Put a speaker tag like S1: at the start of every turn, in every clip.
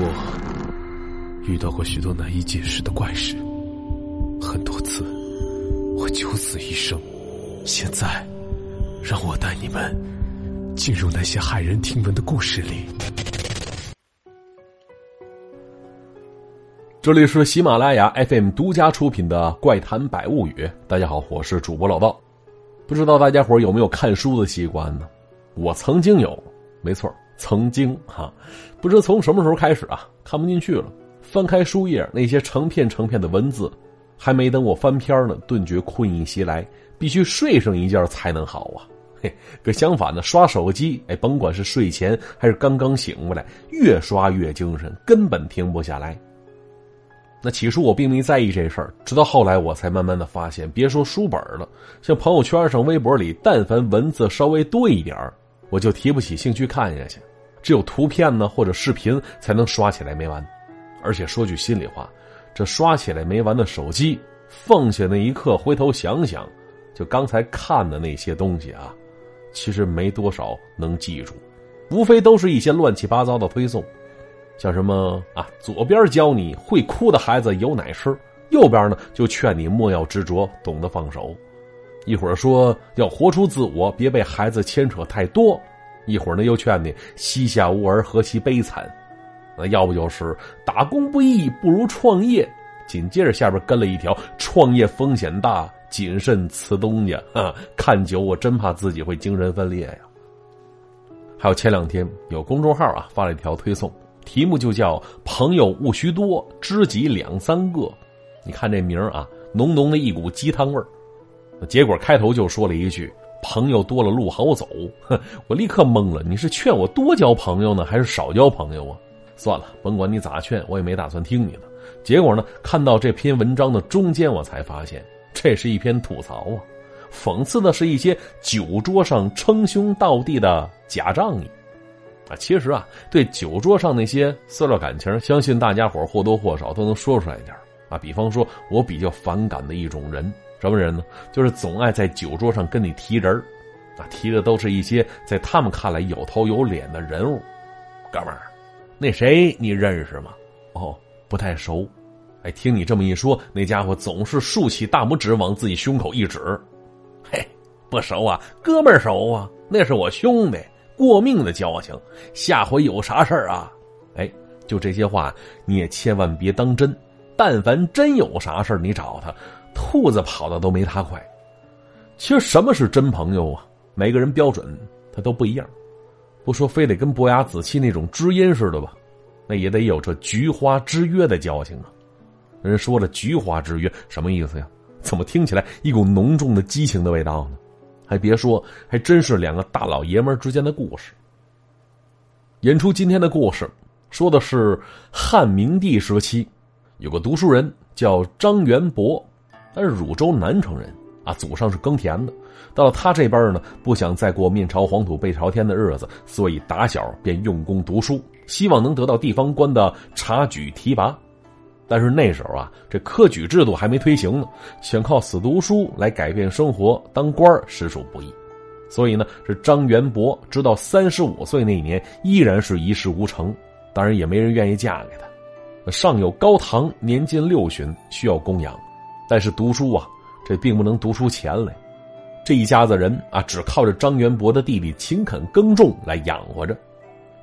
S1: 我遇到过许多难以解释的怪事，很多次我九死一生。现在，让我带你们进入那些骇人听闻的故事里。
S2: 这里是喜马拉雅 FM 独家出品的《怪谈百物语》，大家好，我是主播老道。不知道大家伙有没有看书的习惯呢？我曾经有，没错。曾经哈，不知从什么时候开始啊，看不进去了。翻开书页，那些成片成片的文字，还没等我翻篇呢，顿觉困意袭来，必须睡上一觉才能好啊。嘿，可相反呢，刷手机，哎，甭管是睡前还是刚刚醒过来，越刷越精神，根本停不下来。那起初我并没在意这事儿，直到后来我才慢慢的发现，别说书本了，像朋友圈上、微博里，但凡文字稍微多一点我就提不起兴趣看下去。只有图片呢或者视频才能刷起来没完，而且说句心里话，这刷起来没完的手机，放下那一刻回头想想，就刚才看的那些东西啊，其实没多少能记住，无非都是一些乱七八糟的推送，像什么啊，左边教你会哭的孩子有奶吃，右边呢就劝你莫要执着，懂得放手，一会儿说要活出自我，别被孩子牵扯太多。一会儿呢，又劝你膝下无儿，何其悲惨；那要不就是打工不易，不如创业。紧接着下边跟了一条：创业风险大，谨慎辞东家。啊，看久我真怕自己会精神分裂呀。还有前两天有公众号啊发了一条推送，题目就叫“朋友勿须多，知己两三个”。你看这名啊，浓浓的一股鸡汤味儿。结果开头就说了一句。朋友多了路好走，哼！我立刻懵了。你是劝我多交朋友呢，还是少交朋友啊？算了，甭管你咋劝，我也没打算听你的。结果呢，看到这篇文章的中间，我才发现这是一篇吐槽啊，讽刺的是一些酒桌上称兄道弟的假仗义啊。其实啊，对酒桌上那些塑料感情，相信大家伙或多或少都能说出来一点啊。比方说，我比较反感的一种人。什么人呢？就是总爱在酒桌上跟你提人啊，提的都是一些在他们看来有头有脸的人物。哥们儿，那谁你认识吗？哦，不太熟。哎，听你这么一说，那家伙总是竖起大拇指往自己胸口一指。嘿，不熟啊，哥们儿熟啊，那是我兄弟，过命的交情。下回有啥事儿啊？哎，就这些话你也千万别当真。但凡真有啥事儿，你找他。兔子跑的都没他快。其实什么是真朋友啊？每个人标准他都不一样。不说非得跟伯牙子期那种知音似的吧，那也得有这菊花之约的交情啊。人说了菊花之约什么意思呀？怎么听起来一股浓重的激情的味道呢？还别说，还真是两个大老爷们之间的故事。演出今天的故事，说的是汉明帝时期，有个读书人叫张元博。他是汝州南城人啊，祖上是耕田的。到了他这辈呢，不想再过面朝黄土背朝天的日子，所以打小便用功读书，希望能得到地方官的察举提拔。但是那时候啊，这科举制度还没推行呢，想靠死读书来改变生活、当官实属不易。所以呢，这张元博直到三十五岁那年，依然是一事无成。当然，也没人愿意嫁给他。上有高堂，年近六旬，需要供养。但是读书啊，这并不能读出钱来。这一家子人啊，只靠着张元博的弟弟勤恳耕种来养活着。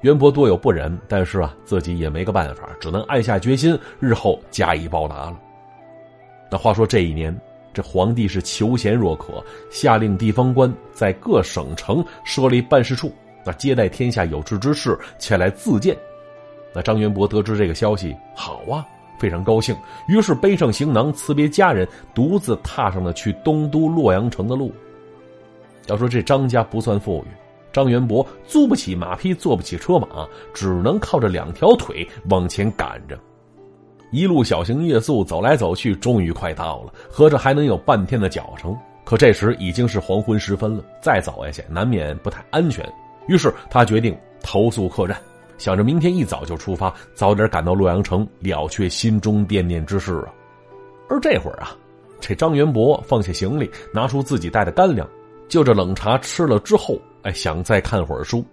S2: 元博多有不忍，但是啊，自己也没个办法，只能暗下决心，日后加以报答了。那话说这一年，这皇帝是求贤若渴，下令地方官在各省城设立办事处，那接待天下有志之士前来自荐。那张元博得知这个消息，好啊。非常高兴，于是背上行囊，辞别家人，独自踏上了去东都洛阳城的路。要说这张家不算富裕，张元博租不起马匹，坐不起车马，只能靠着两条腿往前赶着。一路小行夜宿，走来走去，终于快到了，合着还能有半天的脚程。可这时已经是黄昏时分了，再走下去难免不太安全。于是他决定投宿客栈。想着明天一早就出发，早点赶到洛阳城，了却心中惦念之事啊。而这会儿啊，这张元博放下行李，拿出自己带的干粮，就着冷茶吃了之后，哎，想再看会儿书。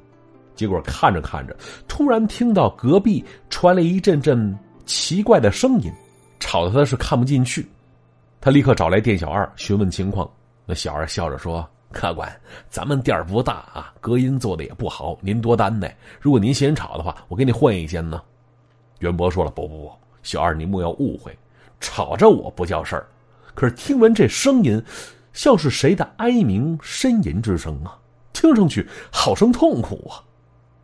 S2: 结果看着看着，突然听到隔壁传来一阵阵奇怪的声音，吵得他是看不进去。他立刻找来店小二询问情况。那小二笑着说：“客官，咱们店儿不大啊，隔音做的也不好，您多担待。如果您嫌吵的话，我给你换一间呢。”袁博说了：“不不不，小二你莫要误会，吵着我不叫事儿，可是听闻这声音，像是谁的哀鸣呻吟之声啊，听上去好生痛苦啊。”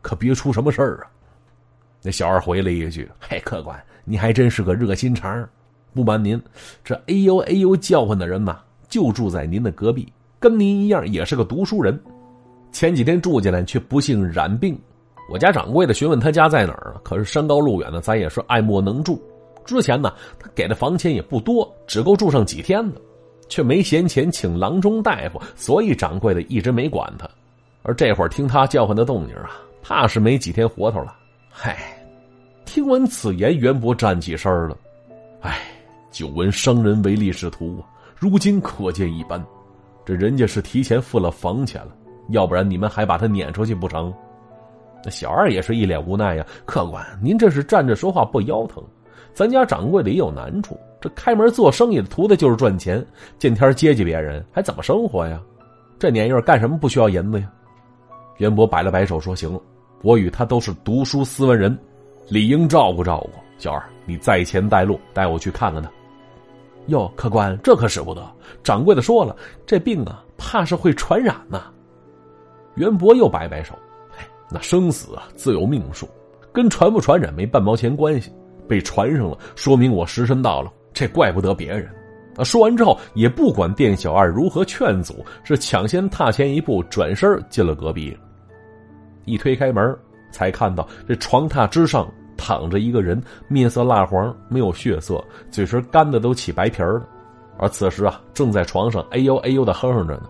S2: 可别出什么事儿啊！那小二回了一句：“嘿，客官，你还真是个热心肠。不瞒您，这哎呦哎呦叫唤的人呐，就住在您的隔壁，跟您一样也是个读书人。前几天住进来，却不幸染病。我家掌柜的询问他家在哪儿，可是山高路远的，咱也是爱莫能助。之前呢，他给的房钱也不多，只够住上几天的，却没闲钱请郎中大夫，所以掌柜的一直没管他。而这会儿听他叫唤的动静啊。”怕是没几天活头了。嗨，听闻此言，袁博站起身了。唉，久闻商人唯利是图，如今可见一斑。这人家是提前付了房钱了，要不然你们还把他撵出去不成？那小二也是一脸无奈呀。客官，您这是站着说话不腰疼。咱家掌柜的也有难处，这开门做生意的图的就是赚钱，见天接济别人，还怎么生活呀？这年月干什么不需要银子呀？袁博摆了摆手说：“行了，我与他都是读书斯文人，理应照顾照顾。小二，你在前带路，带我去看看他。”哟，客官，这可使不得。掌柜的说了，这病啊，怕是会传染呐。袁博又摆摆手：“哎，那生死啊，自有命数，跟传不传染没半毛钱关系。被传上了，说明我时辰到了，这怪不得别人。”啊！说完之后，也不管店小二如何劝阻，是抢先踏前一步，转身进了隔壁。一推开门，才看到这床榻之上躺着一个人，面色蜡黄，没有血色，嘴唇干的都起白皮了。而此时啊，正在床上哎呦哎呦的哼哼着呢。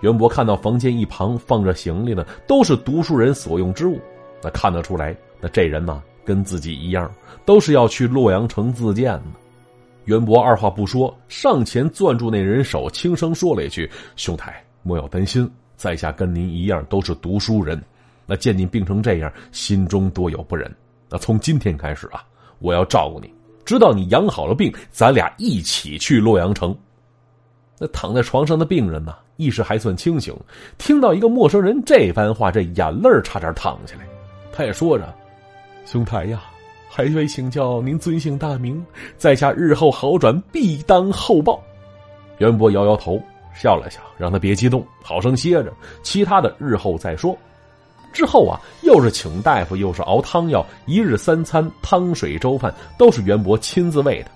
S2: 袁博看到房间一旁放着行李呢，都是读书人所用之物，那看得出来，那这人呐，跟自己一样，都是要去洛阳城自荐的。袁博二话不说，上前攥住那人手，轻声说了一句：“兄台，莫要担心，在下跟您一样，都是读书人。”那见你病成这样，心中多有不忍。那从今天开始啊，我要照顾你，直到你养好了病，咱俩一起去洛阳城。那躺在床上的病人呢，意识还算清醒，听到一个陌生人这番话，这眼泪差点淌下来。他也说着：“兄台呀，还未请教您尊姓大名，在下日后好转，必当厚报。”袁博摇摇头，笑了笑，让他别激动，好生歇着，其他的日后再说。之后啊，又是请大夫，又是熬汤药，一日三餐汤水粥饭都是袁博亲自喂的。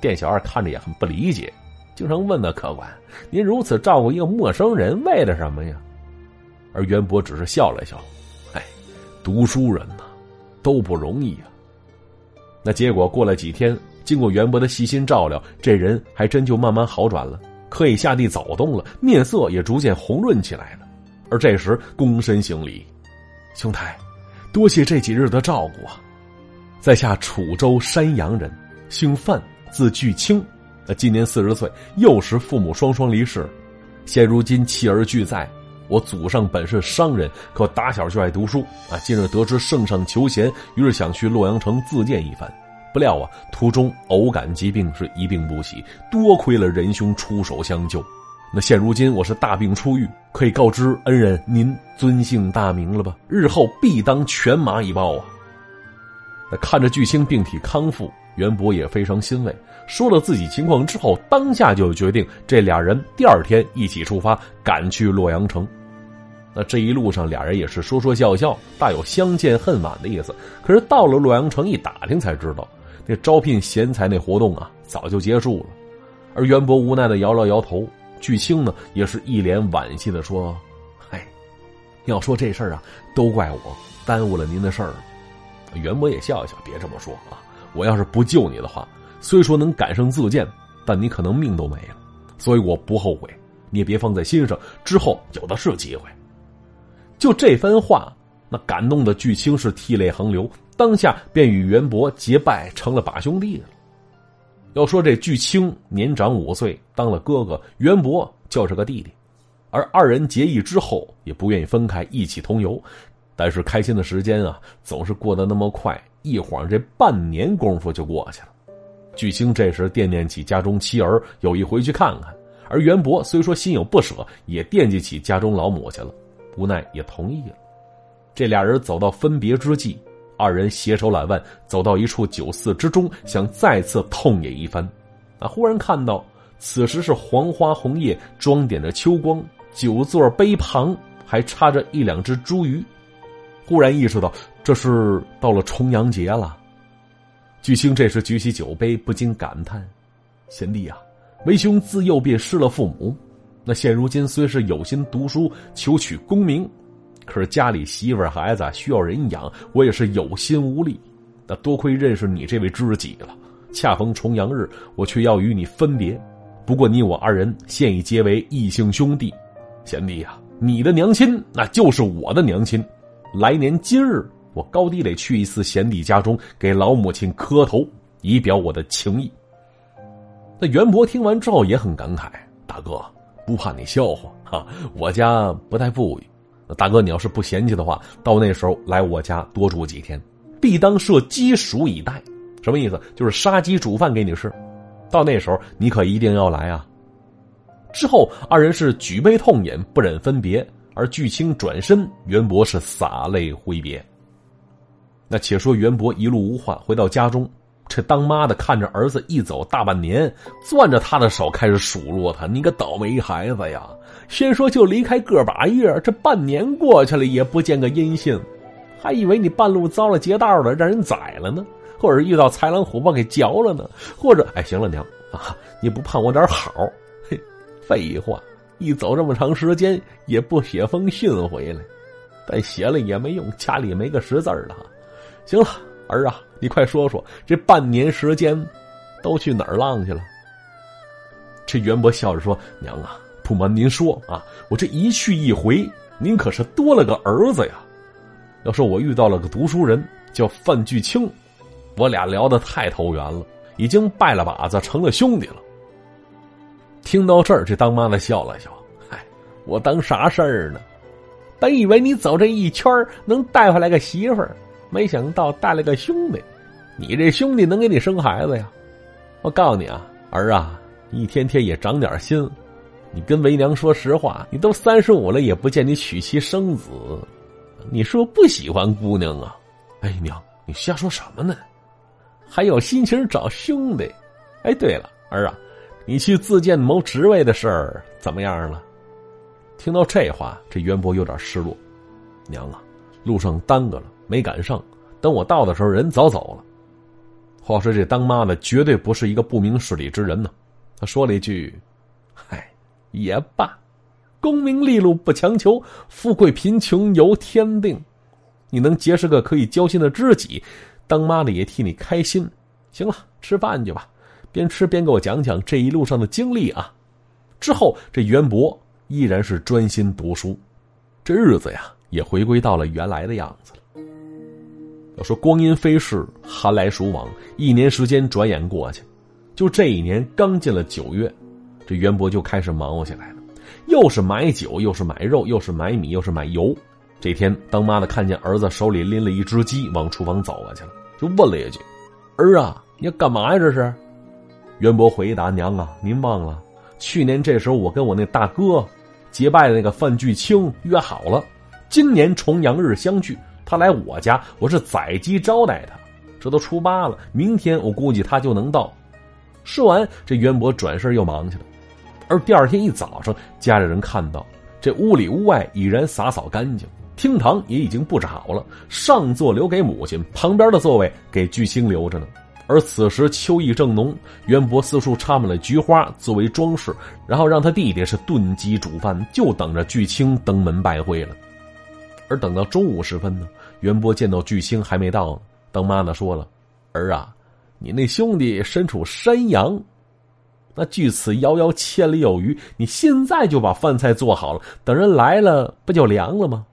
S2: 店小二看着也很不理解，经常问呢：“客官，您如此照顾一个陌生人，为了什么呀？”而袁博只是笑了笑：“哎，读书人呐，都不容易啊。”那结果过了几天，经过袁博的细心照料，这人还真就慢慢好转了，可以下地走动了，面色也逐渐红润起来了。而这时，躬身行礼。兄台，多谢这几日的照顾啊！在下楚州山阳人，姓范，字巨清，呃，今年四十岁，幼时父母双双离世，现如今妻儿俱在。我祖上本是商人，可打小就爱读书啊。今日得知圣上求贤，于是想去洛阳城自荐一番，不料啊，途中偶感疾病，是一病不起，多亏了仁兄出手相救。那现如今我是大病初愈，可以告知恩人您尊姓大名了吧？日后必当犬马以报啊！那看着巨星病体康复，袁博也非常欣慰。说了自己情况之后，当下就决定这俩人第二天一起出发，赶去洛阳城。那这一路上俩人也是说说笑笑，大有相见恨晚的意思。可是到了洛阳城一打听才知道，那招聘贤才那活动啊早就结束了。而袁博无奈的摇了摇头。巨青呢，也是一脸惋惜的说：“嗨，要说这事儿啊，都怪我耽误了您的事儿。”袁博也笑一笑：“别这么说啊，我要是不救你的话，虽说能赶上自荐，但你可能命都没了。所以我不后悔，你也别放在心上，之后有的是机会。”就这番话，那感动的巨青是涕泪横流，当下便与袁博结拜，成了把兄弟了。要说这巨青年长五岁，当了哥哥；袁博就是个弟弟，而二人结义之后也不愿意分开，一起同游。但是开心的时间啊，总是过得那么快，一晃这半年功夫就过去了。巨星这时惦念起家中妻儿，有意回去看看。而袁博虽说心有不舍，也惦记起家中老母亲了，无奈也同意了。这俩人走到分别之际，二人携手揽腕走到一处酒肆之中，想再次痛饮一番。啊！忽然看到，此时是黄花红叶装点着秋光，酒座杯旁还插着一两只茱萸。忽然意识到，这是到了重阳节了。巨星这时举起酒杯，不禁感叹：“贤弟啊，为兄自幼便失了父母，那现如今虽是有心读书求取功名，可是家里媳妇孩子需要人养，我也是有心无力。那多亏认识你这位知己了。”恰逢重阳日，我却要与你分别。不过你我二人现已结为异姓兄弟，贤弟呀，你的娘亲那就是我的娘亲。来年今日，我高低得去一次贤弟家中，给老母亲磕头，以表我的情谊。那袁博听完之后也很感慨：“大哥，不怕你笑话哈，我家不太富裕。大哥，你要是不嫌弃的话，到那时候来我家多住几天，必当设鸡黍以待。”什么意思？就是杀鸡煮饭给你吃，到那时候你可一定要来啊！之后二人是举杯痛饮，不忍分别。而巨青转身，袁博是洒泪挥别。那且说袁博一路无话，回到家中，这当妈的看着儿子一走大半年，攥着他的手开始数落他：“你个倒霉孩子呀！先说就离开个把月，这半年过去了也不见个音信，还以为你半路遭了劫道了，让人宰了呢。”或者遇到豺狼虎豹给嚼了呢？或者哎，行了娘啊，你不盼我点好？嘿，废话，一走这么长时间也不写封信回来，但写了也没用，家里没个识字的。行了，儿啊，你快说说，这半年时间都去哪儿浪去了？这袁博笑着说：“娘啊，不瞒您说啊，我这一去一回，您可是多了个儿子呀。要说我遇到了个读书人，叫范巨清。”我俩聊得太投缘了，已经拜了把子，成了兄弟了。听到这儿，这当妈的笑了笑：“嗨，我当啥事儿呢？本以为你走这一圈能带回来个媳妇儿，没想到带了个兄弟。你这兄弟能给你生孩子呀？我告诉你啊，儿啊，一天天也长点心。你跟为娘说实话，你都三十五了，也不见你娶妻生子。你说不是不喜欢姑娘啊？哎，娘，你瞎说什么呢？”还有心情找兄弟，哎，对了，儿啊，你去自荐谋职位的事儿怎么样了？听到这话，这袁博有点失落。娘啊，路上耽搁了，没赶上。等我到的时候，人早走了。话说这当妈的绝对不是一个不明事理之人呢。他说了一句：“嗨，也罢，功名利禄不强求，富贵贫穷由天定。你能结识个可以交心的知己。”当妈的也替你开心，行了，吃饭去吧。边吃边给我讲讲这一路上的经历啊。之后，这袁博依然是专心读书，这日子呀也回归到了原来的样子了。要说光阴飞逝，寒来暑往，一年时间转眼过去，就这一年刚进了九月，这袁博就开始忙活起来了，又是买酒，又是买肉，又是买米，又是买油。这天，当妈的看见儿子手里拎了一只鸡，往厨房走过去了，就问了一句：“儿啊，你要干嘛呀？”这是。袁博回答：“娘啊，您忘了，去年这时候我跟我那大哥结拜的那个范巨清约好了，今年重阳日相聚，他来我家，我是宰鸡招待他。这都初八了，明天我估计他就能到。”说完，这袁博转身又忙去了。而第二天一早上，家里人看到这屋里屋外已然洒扫干净。厅堂也已经布置好了，上座留给母亲，旁边的座位给巨星留着呢。而此时秋意正浓，袁博四处插满了菊花作为装饰，然后让他弟弟是炖鸡煮饭，就等着巨青登门拜会了。而等到中午时分呢，袁博见到巨星还没到呢，当妈的说了：“儿啊，你那兄弟身处山阳，那距此遥遥千里有余，你现在就把饭菜做好了，等人来了不就凉了吗？”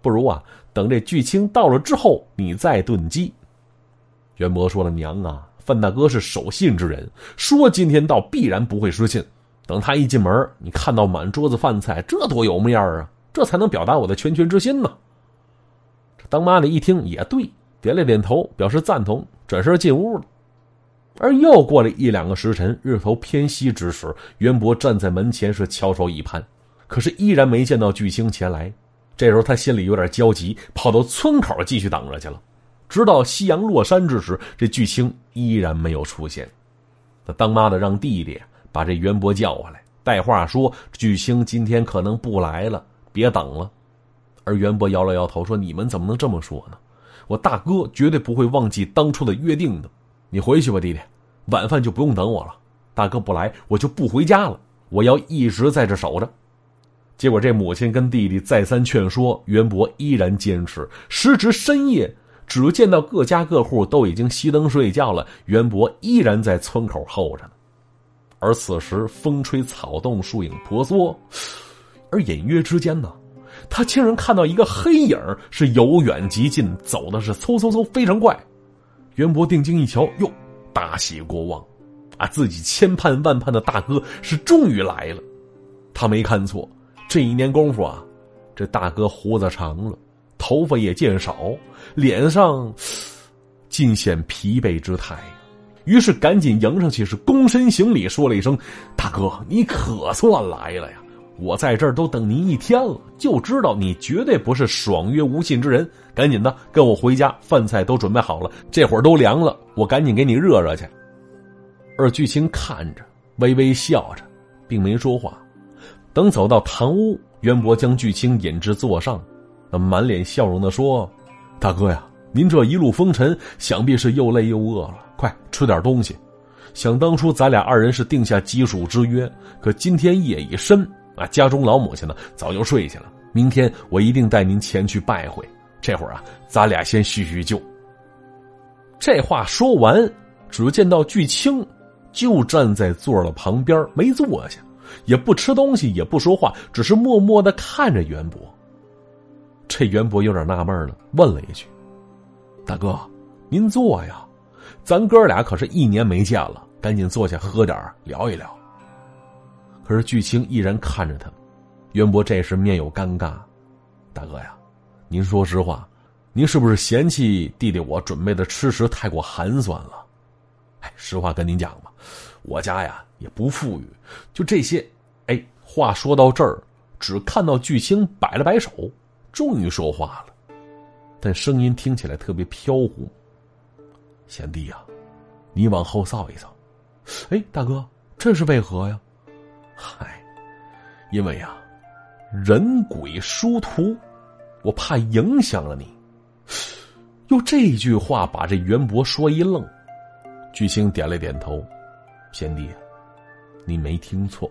S2: 不如啊，等这巨青到了之后，你再炖鸡。袁博说了：“娘啊，范大哥是守信之人，说今天到必然不会失信。等他一进门，你看到满桌子饭菜，这多有面啊！这才能表达我的拳拳之心呢。”当妈的一听也对，点了点头，表示赞同，转身进屋了。而又过了一两个时辰，日头偏西之时，袁博站在门前是翘首以盼，可是依然没见到巨星前来。这时候他心里有点焦急，跑到村口继续等着去了。直到夕阳落山之时，这巨星依然没有出现。他当妈的让弟弟把这袁博叫回来，带话说巨星今天可能不来了，别等了。而袁博摇了摇头说：“你们怎么能这么说呢？我大哥绝对不会忘记当初的约定的。”你回去吧，弟弟，晚饭就不用等我了。大哥不来，我就不回家了。我要一直在这守着。结果这母亲跟弟弟再三劝说，袁博依然坚持。时值深夜，只见到各家各户都已经熄灯睡觉了，袁博依然在村口候着呢。而此时风吹草动，树影婆娑，而隐约之间呢，他竟然看到一个黑影是由远及近，走的是嗖嗖嗖，非常快。袁博定睛一瞧，哟，大喜过望，啊，自己千盼万盼的大哥是终于来了。他没看错，这一年功夫啊，这大哥胡子长了，头发也见少，脸上尽显疲惫之态。于是赶紧迎上去，是躬身行礼，说了一声：“大哥，你可算来了呀！”我在这儿都等您一天了，就知道你绝对不是爽约无信之人。赶紧的，跟我回家，饭菜都准备好了，这会儿都凉了，我赶紧给你热热去。二巨星看着，微微笑着，并没说话。等走到堂屋，袁博将巨星引至座上，那满脸笑容的说：“大哥呀，您这一路风尘，想必是又累又饿了，快吃点东西。想当初咱俩二人是定下基属之约，可今天夜已深。”啊，家中老母亲呢，早就睡下了。明天我一定带您前去拜会。这会儿啊，咱俩先叙叙旧。这话说完，只见到巨青就站在座的旁边，没坐下，也不吃东西，也不说话，只是默默的看着袁博。这袁博有点纳闷了，问了一句：“大哥，您坐呀，咱哥俩可是一年没见了，赶紧坐下喝点聊一聊。”可是巨青依然看着他，渊博这时面有尴尬。大哥呀，您说实话，您是不是嫌弃弟弟我准备的吃食太过寒酸了？哎，实话跟您讲吧，我家呀也不富裕，就这些。哎，话说到这儿，只看到巨青摆了摆手，终于说话了，但声音听起来特别飘忽。贤弟呀，你往后扫一扫。哎，大哥，这是为何呀？嗨，因为呀，人鬼殊途，我怕影响了你。用这句话把这袁博说一愣。巨星点了点头，贤弟，你没听错，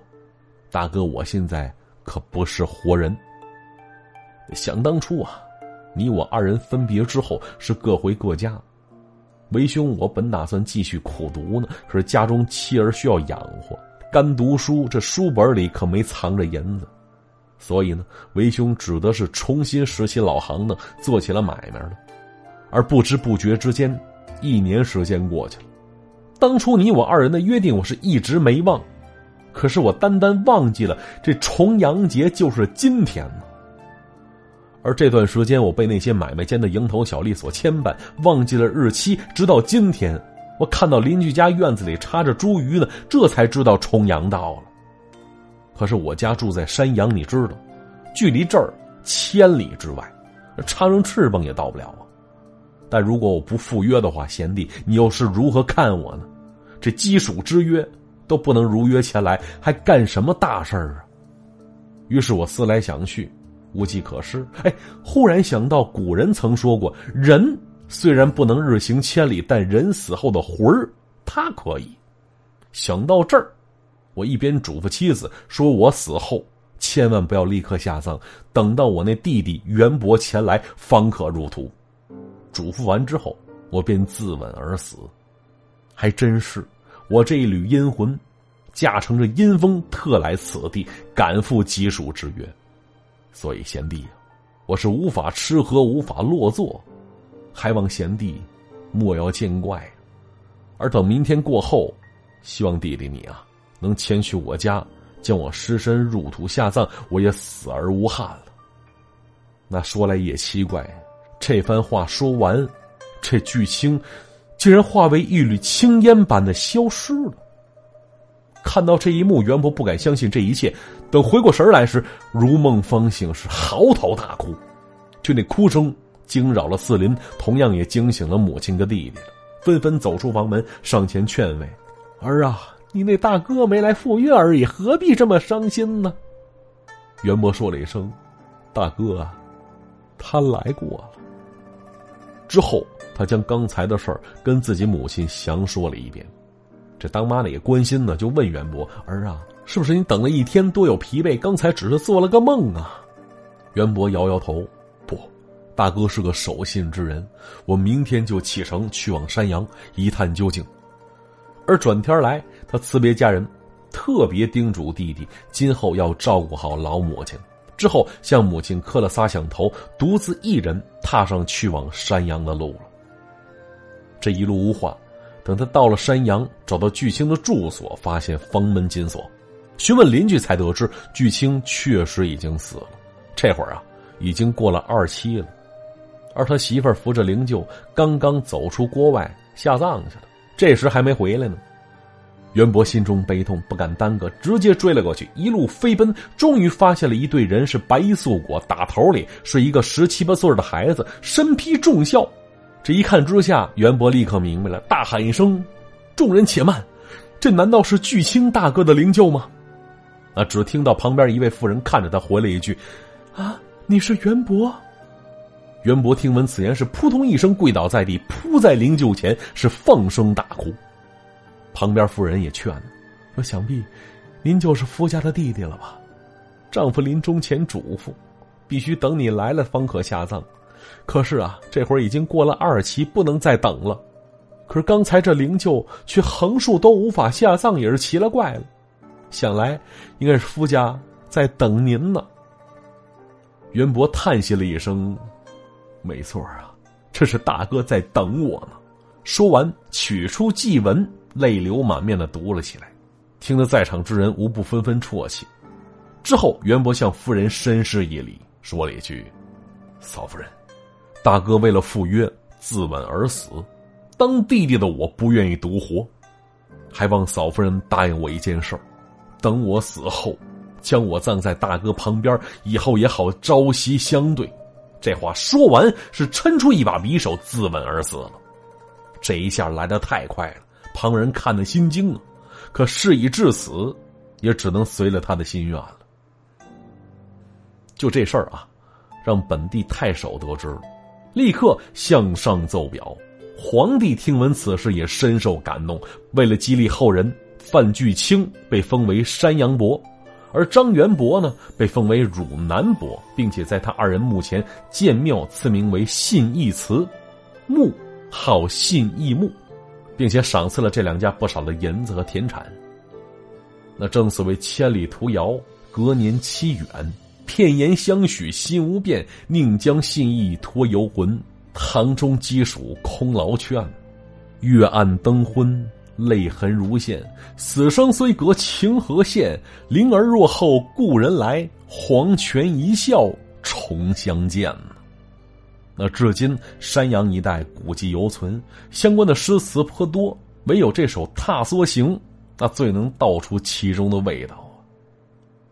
S2: 大哥，我现在可不是活人。想当初啊，你我二人分别之后是各回各家，为兄我本打算继续苦读呢，可是家中妻儿需要养活。干读书，这书本里可没藏着银子，所以呢，为兄只得是重新拾起老行当，做起了买卖了。而不知不觉之间，一年时间过去了。当初你我二人的约定，我是一直没忘，可是我单单忘记了这重阳节就是今天呢。而这段时间，我被那些买卖间的蝇头小利所牵绊，忘记了日期，直到今天。我看到邻居家院子里插着茱萸呢，这才知道重阳到了。可是我家住在山阳，你知道，距离这儿千里之外，插上翅膀也到不了啊。但如果我不赴约的话，贤弟，你又是如何看我呢？这基属之约都不能如约前来，还干什么大事儿啊？于是我思来想去，无计可施。哎，忽然想到古人曾说过，人。虽然不能日行千里，但人死后的魂儿，他可以。想到这儿，我一边嘱咐妻子说：“我死后千万不要立刻下葬，等到我那弟弟袁博前来，方可入土。”嘱咐完之后，我便自刎而死。还真是，我这一缕阴魂，驾乘着阴风，特来此地，赶赴吉蜀之约。所以贤弟，我是无法吃喝，无法落座。还望贤弟莫要见怪，而等明天过后，希望弟弟你啊能前去我家，将我尸身入土下葬，我也死而无憾了。那说来也奇怪，这番话说完，这巨青竟然化为一缕青烟般的消失了。看到这一幕，袁博不敢相信这一切。等回过神来时，如梦方醒，是嚎啕大哭。就那哭声惊扰了四邻，同样也惊醒了母亲跟弟弟纷纷走出房门，上前劝慰：“儿啊，你那大哥没来赴约而已，何必这么伤心呢？”袁博说了一声：“大哥啊，他来过了。”之后，他将刚才的事儿跟自己母亲详说了一遍。这当妈的也关心呢，就问袁博：“儿啊，是不是你等了一天多有疲惫？刚才只是做了个梦啊？”袁博摇摇头：“，大哥是个守信之人，我明天就启程去往山阳一探究竟。”而转天来，他辞别家人，特别叮嘱弟弟今后要照顾好老母亲。之后向母亲磕了仨响头，独自一人踏上去往山阳的路了。这一路无话。等他到了山阳，找到巨青的住所，发现房门紧锁，询问邻居才得知巨青确实已经死了。这会儿啊，已经过了二七了，而他媳妇儿扶着灵柩刚刚走出锅外下葬去了，这时还没回来呢。袁博心中悲痛，不敢耽搁，直接追了过去，一路飞奔，终于发现了一队人，是白衣素裹，打头里是一个十七八岁的孩子，身披重孝。这一看之下，袁博立刻明白了，大喊一声：“众人且慢！这难道是巨青大哥的灵柩吗？”啊！只听到旁边一位妇人看着他回了一句：“啊，你是袁博。”袁博听闻此言，是扑通一声跪倒在地，扑在灵柩前，是放声大哭。旁边妇人也劝说：“想必您就是夫家的弟弟了吧？丈夫临终前嘱咐，必须等你来了方可下葬。”可是啊，这会儿已经过了二期，不能再等了。可是刚才这灵柩却横竖都无法下葬，也是奇了怪了。想来应该是夫家在等您呢。袁博叹息了一声：“没错啊，这是大哥在等我呢。”说完，取出祭文，泪流满面的读了起来，听得在场之人无不纷纷啜泣。之后，袁博向夫人深施一礼，说了一句：“嫂夫人。”大哥为了赴约自刎而死，当弟弟的我不愿意独活，还望嫂夫人答应我一件事等我死后，将我葬在大哥旁边，以后也好朝夕相对。这话说完，是抻出一把匕首自刎而死了。这一下来得太快了，旁人看得心惊啊！可事已至此，也只能随了他的心愿了。就这事儿啊，让本地太守得知了。立刻向上奏表，皇帝听闻此事也深受感动。为了激励后人，范巨卿被封为山阳伯，而张元伯呢被封为汝南伯，并且在他二人墓前建庙，赐名为信义祠，墓号信义墓，并且赏赐了这两家不少的银子和田产。那正所谓千里途遥，隔年期远。片言相许心无变，宁将信义托游魂。堂中鸡黍空劳劝，月暗灯昏泪痕如线。死生虽隔情何限？灵儿若后故人来，黄泉一笑重相见。那至今山阳一带古迹犹存，相关的诗词颇多，唯有这首《踏梭行》，那最能道出其中的味道。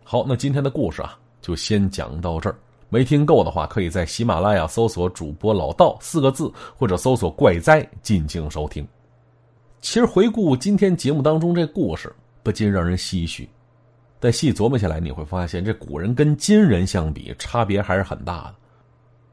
S2: 好，那今天的故事啊。就先讲到这儿，没听够的话，可以在喜马拉雅搜索“主播老道”四个字，或者搜索“怪哉”进行收听。其实回顾今天节目当中这故事，不禁让人唏嘘。但细琢磨下来，你会发现这古人跟今人相比，差别还是很大的。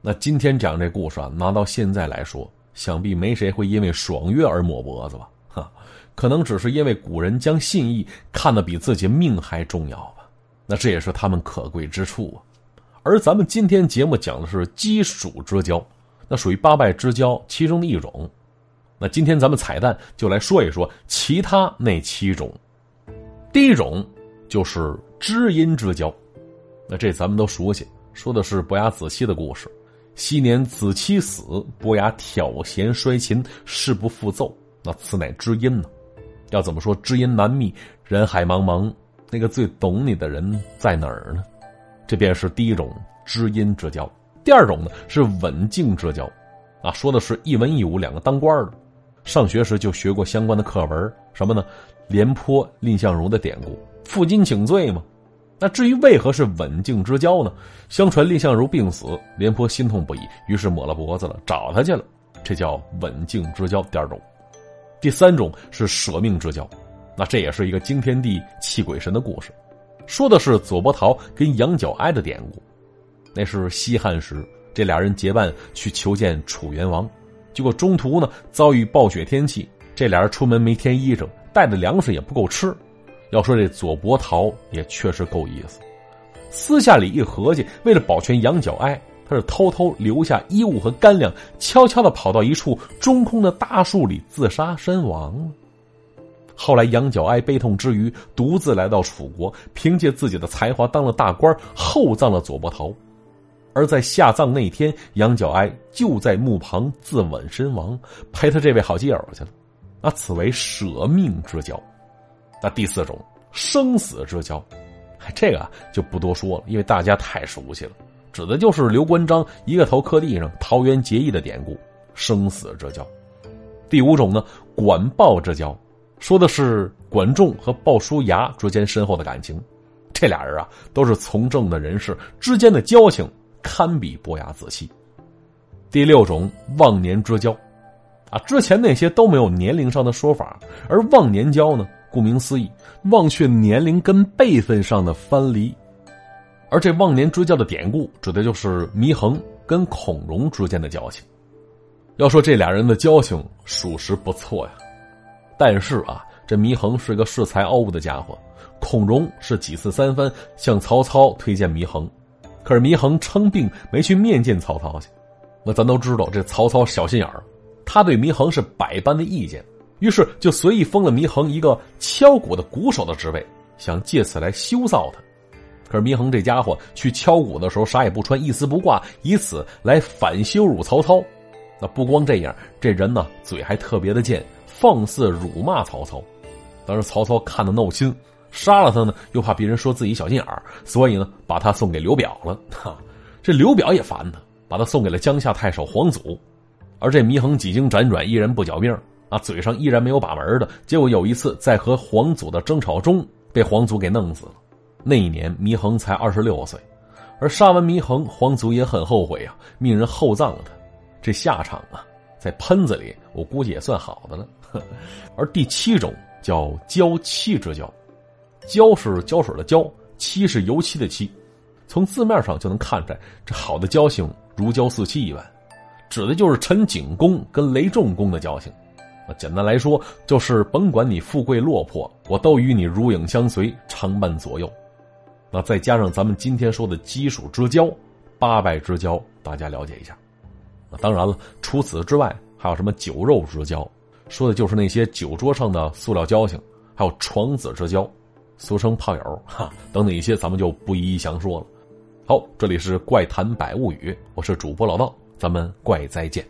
S2: 那今天讲这故事啊，拿到现在来说，想必没谁会因为爽约而抹脖子吧？哈，可能只是因为古人将信义看得比自己命还重要吧。那这也是他们可贵之处啊，而咱们今天节目讲的是鸡黍之交，那属于八拜之交其中的一种。那今天咱们彩蛋就来说一说其他那七种。第一种就是知音之交，那这咱们都熟悉，说的是伯牙子期的故事。昔年子期死，伯牙挑弦摔琴，誓不复奏。那此乃知音呢？要怎么说知音难觅，人海茫茫。那个最懂你的人在哪儿呢？这便是第一种知音之交。第二种呢是稳静之交，啊，说的是一文一武两个当官的，上学时就学过相关的课文，什么呢？廉颇、蔺相如的典故，负荆请罪嘛。那至于为何是刎颈之交呢？相传蔺相如病死，廉颇心痛不已，于是抹了脖子了，找他去了，这叫刎颈之交。第二种，第三种是舍命之交，那这也是一个惊天地泣鬼神的故事，说的是左伯桃跟杨角哀的典故。那是西汉时，这俩人结伴去求见楚元王，结果中途呢遭遇暴雪天气，这俩人出门没添衣裳。带的粮食也不够吃，要说这左伯桃也确实够意思。私下里一合计，为了保全杨角哀，他是偷偷留下衣物和干粮，悄悄的跑到一处中空的大树里自杀身亡了。后来杨角哀悲痛之余，独自来到楚国，凭借自己的才华当了大官，厚葬了左伯桃。而在下葬那天，杨角哀就在墓旁自刎身亡，陪他这位好基友去了。那此为舍命之交，那第四种生死之交，这个就不多说了，因为大家太熟悉了，指的就是刘关张一个头磕地上，桃园结义的典故。生死之交，第五种呢，管鲍之交，说的是管仲和鲍叔牙之间深厚的感情，这俩人啊都是从政的人士之间的交情堪比伯牙子期。第六种忘年之交。啊，之前那些都没有年龄上的说法，而忘年交呢，顾名思义，忘却年龄跟辈分上的藩篱。而这忘年之交的典故，指的就是祢衡跟孔融之间的交情。要说这俩人的交情，属实不错呀。但是啊，这祢衡是个恃才傲物的家伙，孔融是几次三番向曹操推荐祢衡，可是祢衡称病没去面见曹操去。那咱都知道，这曹操小心眼儿。他对祢衡是百般的意见，于是就随意封了祢衡一个敲鼓的鼓手的职位，想借此来羞臊他。可是祢衡这家伙去敲鼓的时候啥也不穿，一丝不挂，以此来反羞辱曹操。那不光这样，这人呢嘴还特别的贱，放肆辱骂曹操。当时曹操看得闹心，杀了他呢又怕别人说自己小心眼儿，所以呢把他送给刘表了。哈，这刘表也烦他，把他送给了江夏太守黄祖。而这祢衡几经辗转，依然不缴命啊，嘴上依然没有把门的。结果有一次在和黄祖的争吵中，被皇祖给弄死了。那一年祢衡才二十六岁，而杀完祢衡，皇祖也很后悔啊，命人厚葬了他。这下场啊，在喷子里，我估计也算好的了。而第七种叫胶漆之交，胶是胶水的胶，漆是油漆的漆，从字面上就能看出来，这好的交情如胶似漆一般。指的就是陈景公跟雷仲公的交情，啊，简单来说就是甭管你富贵落魄，我都与你如影相随，常伴左右。那再加上咱们今天说的基础之交，八拜之交，大家了解一下。那当然了，除此之外，还有什么酒肉之交，说的就是那些酒桌上的塑料交情；还有床子之交，俗称炮友，哈，等等一些，咱们就不一一详说了。好，这里是怪谈百物语，我是主播老道。咱们怪再见。